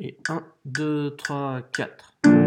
Et 1, 2, 3, 4.